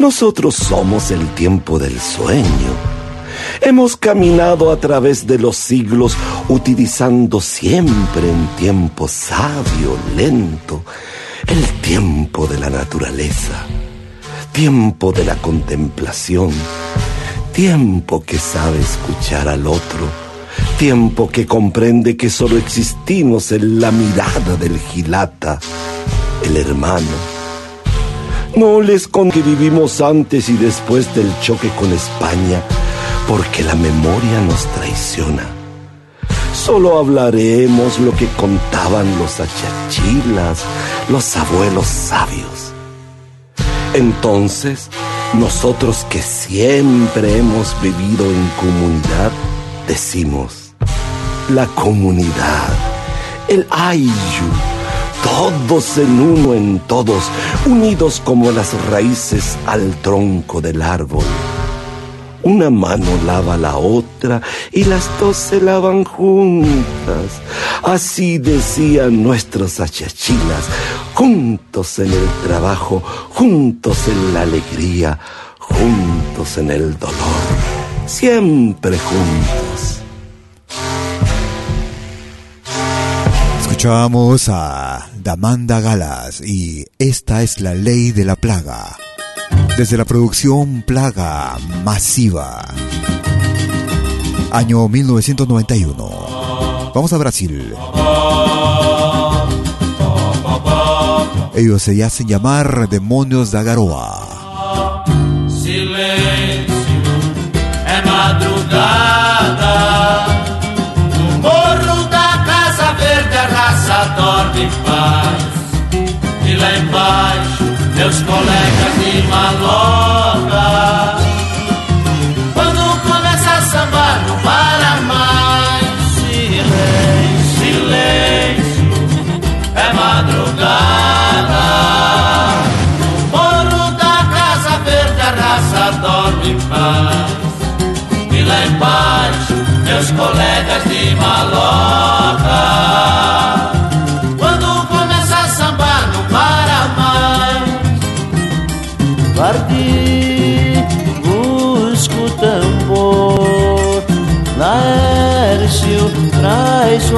Nosotros somos el tiempo del sueño. Hemos caminado a través de los siglos utilizando siempre en tiempo sabio, lento, el tiempo de la naturaleza, tiempo de la contemplación, tiempo que sabe escuchar al otro, tiempo que comprende que solo existimos en la mirada del gilata, el hermano. No les con que vivimos antes y después del choque con España, porque la memoria nos traiciona. Solo hablaremos lo que contaban los achachilas, los abuelos sabios. Entonces, nosotros que siempre hemos vivido en comunidad, decimos, la comunidad, el ayu, todos en uno en todos, unidos como las raíces al tronco del árbol. Una mano lava la otra y las dos se lavan juntas. Así decían nuestros achachilas, juntos en el trabajo, juntos en la alegría, juntos en el dolor, siempre juntos. Escuchábamos a Damanda Galas y esta es la ley de la plaga. Desde la producción Plaga Masiva. Año 1991. Vamos a Brasil. Ellos se hacen llamar Demonios da Garoa. Silêncio é madrugada. Paz. E lá embaixo, meus colegas de maloca. Quando começa a sambar, não para mais. Silêncio, silêncio, é madrugada. No morro da Casa Verde a raça dorme em paz. E lá embaixo, meus colegas de maloca.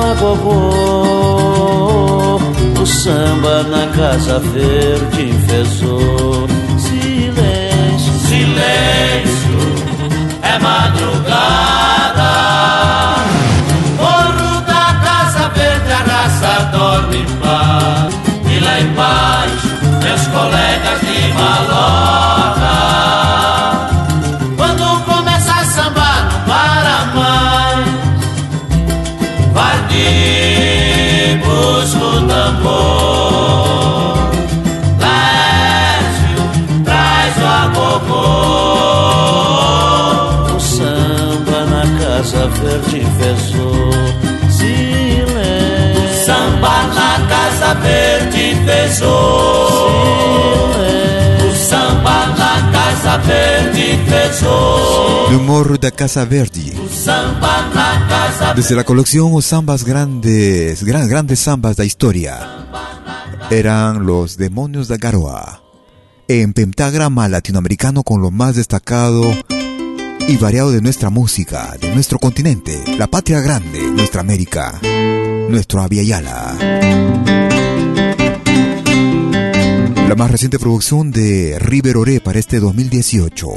O agogô. O samba na casa verde enfesou. Silêncio, Silêncio, é madrugada. Morro da Casa Verde, a raça dorme em paz. E lá embaixo, meus colegas de maloca. Pesou. O samba Casa Verde de humor da Casa Verde. Desde la colección Os Zambas Grandes, gran, Grandes Zambas da Historia, eran los Demonios da Garoa. En pentagrama latinoamericano con lo más destacado y variado de nuestra música, de nuestro continente, la patria grande, nuestra América, nuestro Aviala. La más reciente producción de River Oré para este 2018.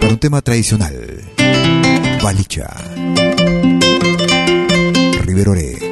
Para un tema tradicional. Balicha. River Oré.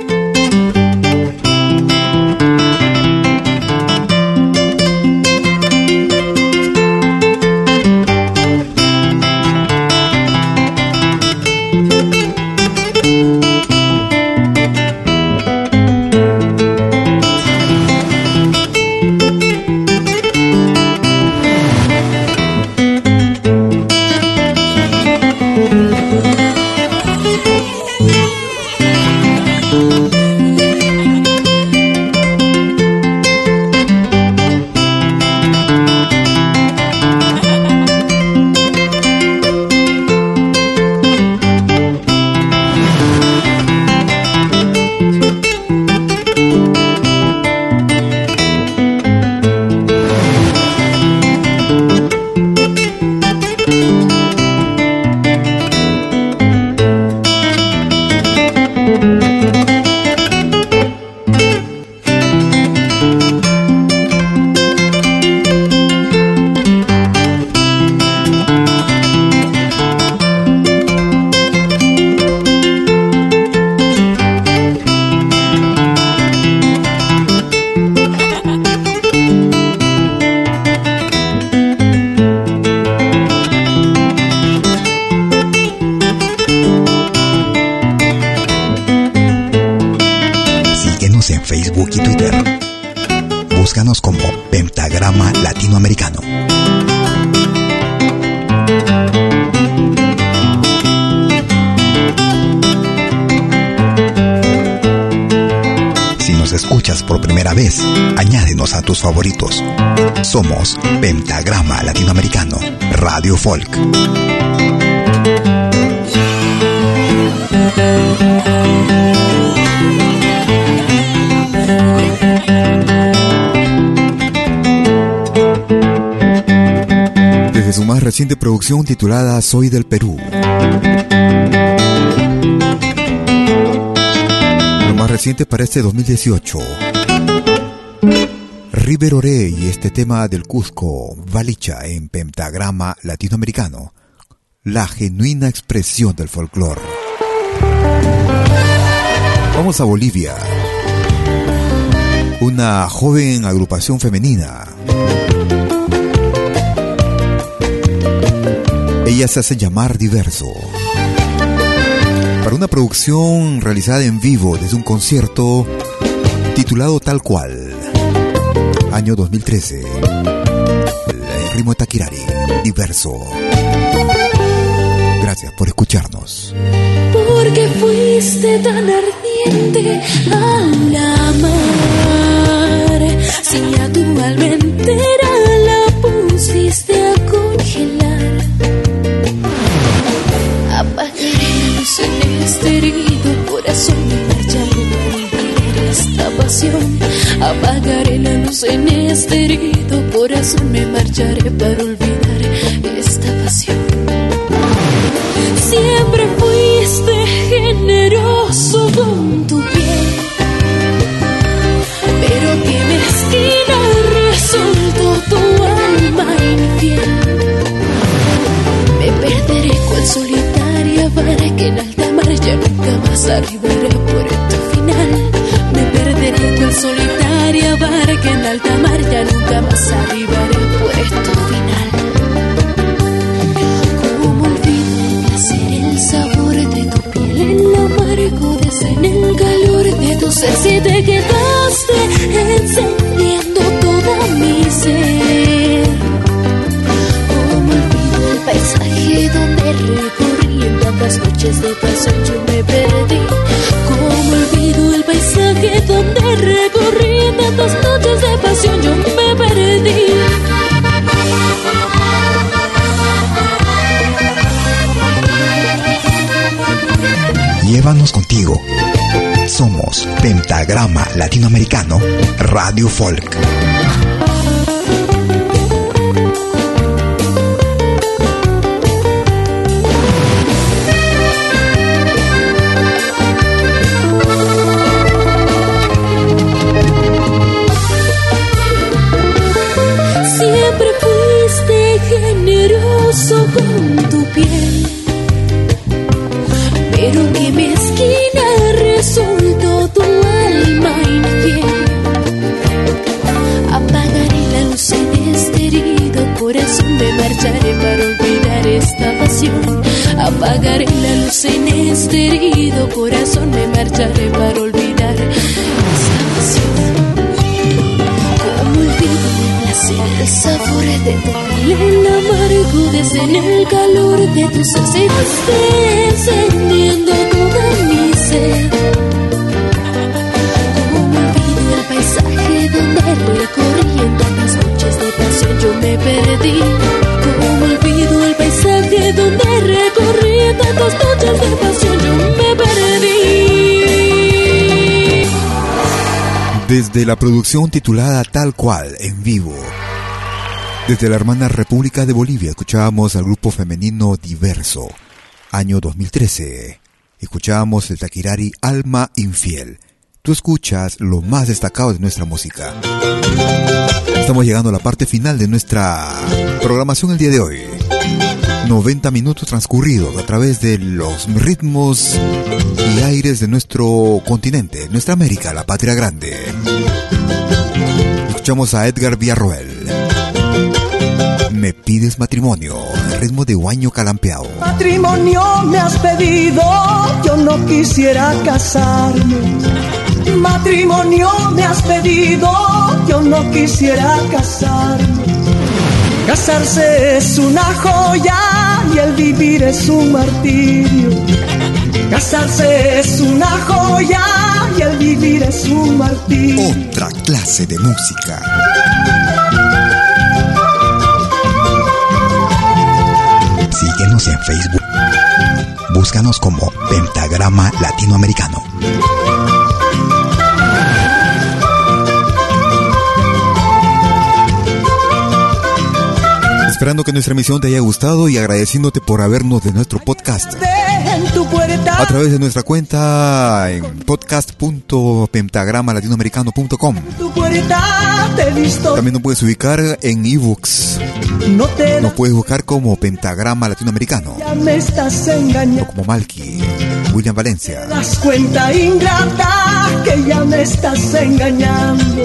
Favoritos. Somos Pentagrama Latinoamericano, Radio Folk. Desde su más reciente producción titulada Soy del Perú. Lo más reciente para este 2018. River Oré y este tema del Cusco, Valicha en pentagrama latinoamericano, la genuina expresión del folclore. Vamos a Bolivia. Una joven agrupación femenina. Ella se hace llamar Diverso. Para una producción realizada en vivo desde un concierto titulado tal cual año 2013. El ritmo Takirari, diverso. Gracias por escucharnos. Porque fuiste tan ardiente al amar. Si a tu alma este herido corazón, me marcharé para olvidar esta pasión. Siempre fuiste generoso con tu piel, pero qué mezquina resultó tu alma infiel. Me perderé cual solitaria para que en alta mar ya nunca más arribaré por tu final. Me perderé cual solitaria que en alta mar ya nunca más arribaré a puesto final. Como olvido el placer, el sabor de tu piel, el amargo en el calor de tu ser, si te quedaste encendiendo todo mi ser. Como olvido el paisaje donde recorrí tantas noches de pasión Llévanos contigo. Somos Pentagrama Latinoamericano Radio Folk. Apagaré la luz en este herido corazón, me marcharé para olvidar esta pasión. Como olvido placer, el sabor de tu el amargo en el calor de tus aceras, encendiendo toda mi sed. Como olvido el paisaje donde recorrí en tantas noches de pasión yo me perdí. Desde la producción titulada Tal cual, en vivo. Desde la hermana República de Bolivia escuchábamos al grupo femenino Diverso, año 2013. Escuchábamos el taquirari Alma Infiel. Tú escuchas lo más destacado de nuestra música. Estamos llegando a la parte final de nuestra programación el día de hoy. 90 minutos transcurridos a través de los ritmos y aires de nuestro continente, nuestra América, la patria grande. Escuchamos a Edgar Villarroel. Me pides matrimonio, ritmo de guaño calampeado. Matrimonio me has pedido, yo no quisiera casarme. Matrimonio me has pedido, yo no quisiera casarme. Casarse es una joya y el vivir es un martirio. Casarse es una joya y el vivir es un martirio. Otra clase de música. Síguenos en Facebook. Búscanos como Pentagrama Latinoamericano. Esperando que nuestra emisión te haya gustado y agradeciéndote por habernos de nuestro podcast. A través de nuestra cuenta en podcast.pentagramalatinoamericano.com. También nos puedes ubicar en ebooks. Nos puedes buscar como Pentagrama Latinoamericano. ya me estás engañando. Como Malky, William Valencia. Te das cuenta ingrata que ya me estás engañando.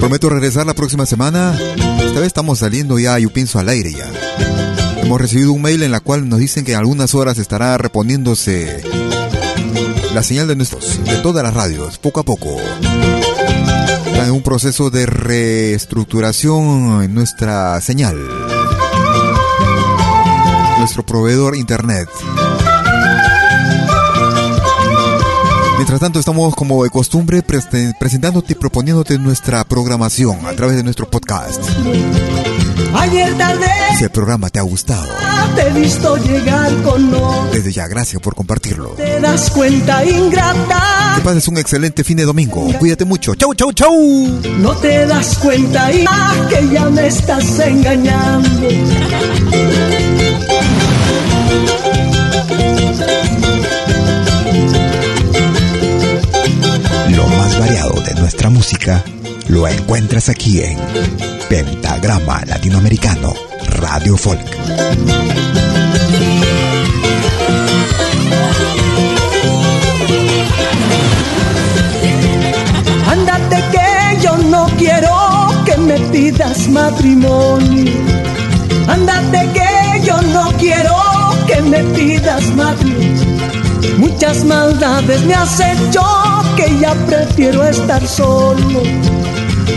Prometo regresar la próxima semana. Esta vez estamos saliendo ya, yo pienso, al aire ya. Hemos recibido un mail en la cual nos dicen que en algunas horas estará reponiéndose la señal de nuestros, de todas las radios, poco a poco. Están en un proceso de reestructuración en nuestra señal. Nuestro proveedor internet. Mientras tanto, estamos como de costumbre presentándote y proponiéndote nuestra programación a través de nuestro podcast. Ayer tarde Si el programa te ha gustado, te he visto llegar con no. desde ya gracias por compartirlo. Te das cuenta ingrata. Que pases un excelente fin de domingo. Cuídate mucho. Chau, chau, chau. No te das cuenta y que ya me estás engañando. Variado de nuestra música lo encuentras aquí en Pentagrama Latinoamericano Radio Folk. Ándate que yo no quiero que me pidas matrimonio. Ándate que yo no quiero que me pidas matrimonio. Muchas maldades me has hecho que ya prefiero estar solo.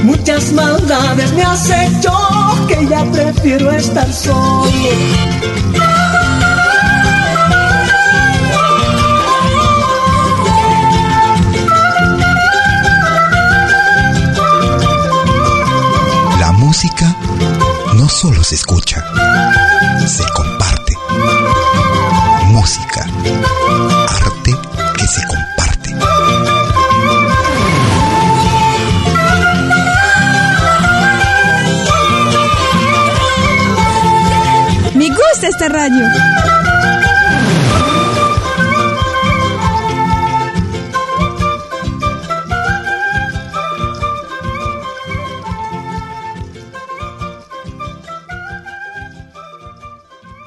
Muchas maldades me has hecho que ya prefiero estar solo. La música no solo se escucha, se comparte música, arte que se comparte. Me gusta esta radio.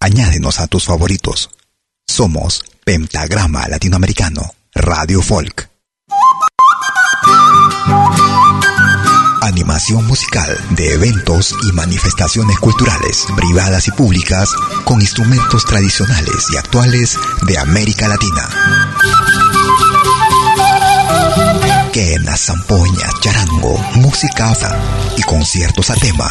añádenos a tus favoritos. Somos Pentagrama Latinoamericano, Radio Folk. Animación musical de eventos y manifestaciones culturales, privadas y públicas, con instrumentos tradicionales y actuales de América Latina. Quena, zampoña, charango, música y conciertos a tema.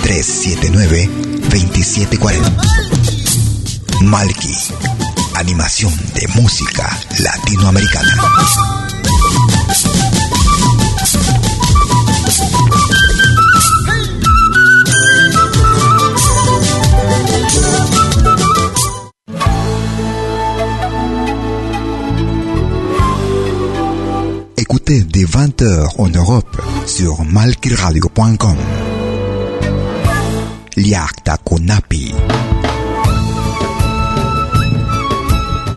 379 2740. Malki, animación de música latinoamericana. Écoutez dès 20h en Europe sur malkiradio.com. Liakta Konapi.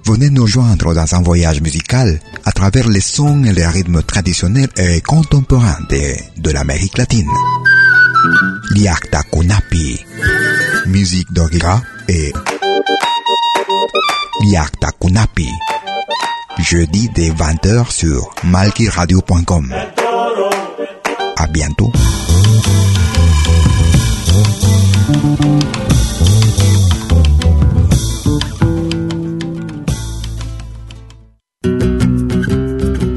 Venez nous joindre dans un voyage musical à travers les sons et les rythmes traditionnels et contemporains de, l'Amérique latine. Liakta Kunapi. Musique d'Orira et Liakta Kunapi. Jeudi dès 20h sur malkiradio.com. À bientôt.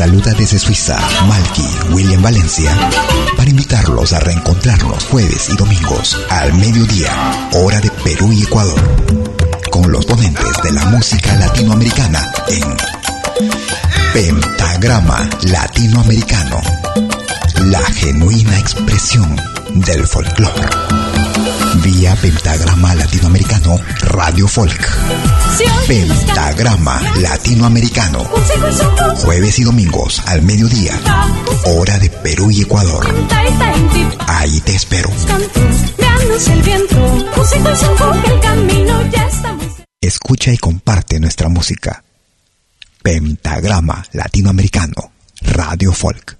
Saluda desde Suiza Malky William Valencia para invitarlos a reencontrarnos jueves y domingos al mediodía, hora de Perú y Ecuador, con los ponentes de la música latinoamericana en Pentagrama Latinoamericano, la genuina expresión del folclore. Vía Pentagrama Latinoamericano Radio Folk. Pentagrama Latinoamericano. Jueves y domingos al mediodía. Hora de Perú y Ecuador. Ahí te espero. Escucha y comparte nuestra música. Pentagrama Latinoamericano Radio Folk.